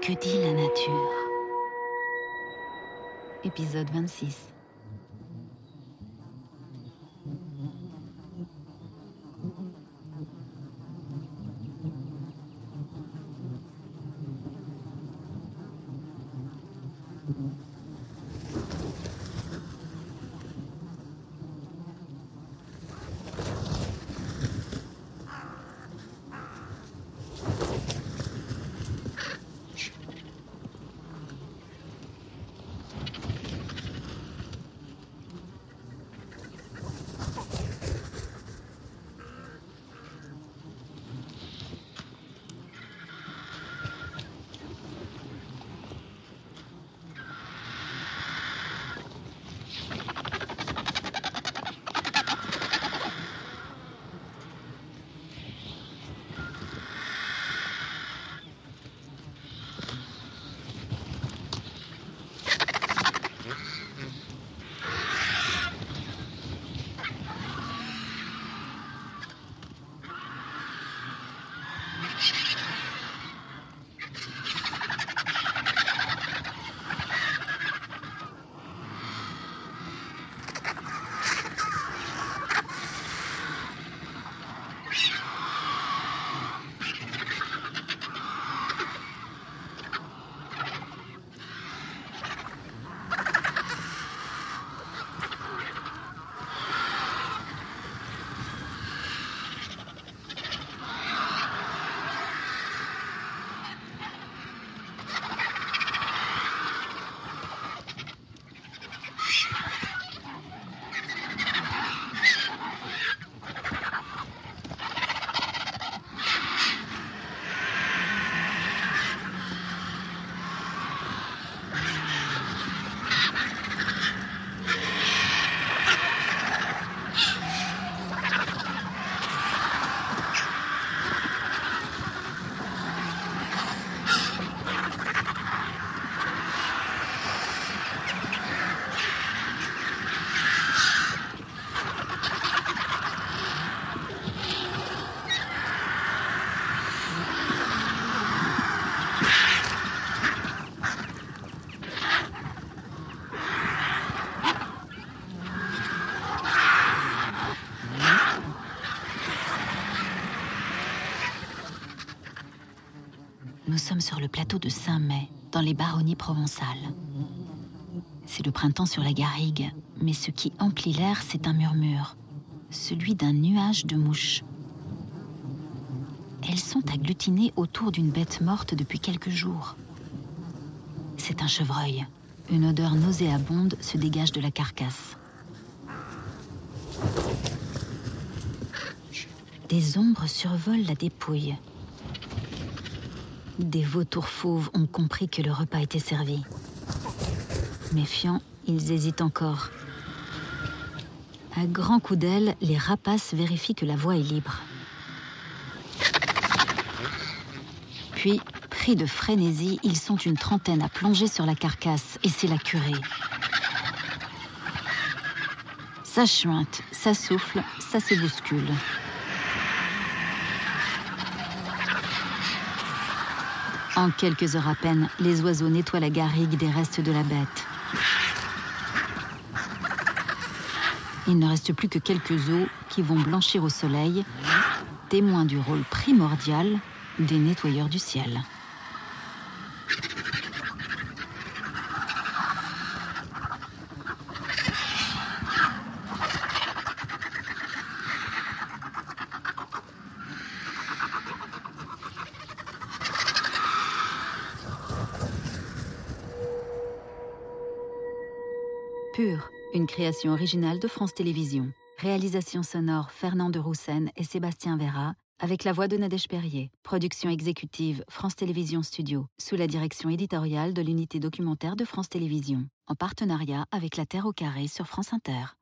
que dit la nature. Épisode 26 Nous sommes sur le plateau de Saint-May, dans les baronnies provençales. C'est le printemps sur la garrigue, mais ce qui emplit l'air, c'est un murmure, celui d'un nuage de mouches. Elles sont agglutinées autour d'une bête morte depuis quelques jours. C'est un chevreuil. Une odeur nauséabonde se dégage de la carcasse. Des ombres survolent la dépouille. Des vautours fauves ont compris que le repas était servi. Méfiants, ils hésitent encore. À grands coups d'aile, les rapaces vérifient que la voie est libre. Puis, pris de frénésie, ils sont une trentaine à plonger sur la carcasse, et c'est la curée. Ça chuinte, ça souffle, ça s'ébouscule. En quelques heures à peine, les oiseaux nettoient la garrigue des restes de la bête. Il ne reste plus que quelques os qui vont blanchir au soleil, témoins du rôle primordial des nettoyeurs du ciel. Pur, une création originale de France Télévisions. Réalisation sonore Fernand de Roussen et Sébastien Vera, avec la voix de Nadège Perrier. Production exécutive France Télévisions Studio, sous la direction éditoriale de l'unité documentaire de France Télévisions, en partenariat avec La Terre au Carré sur France Inter.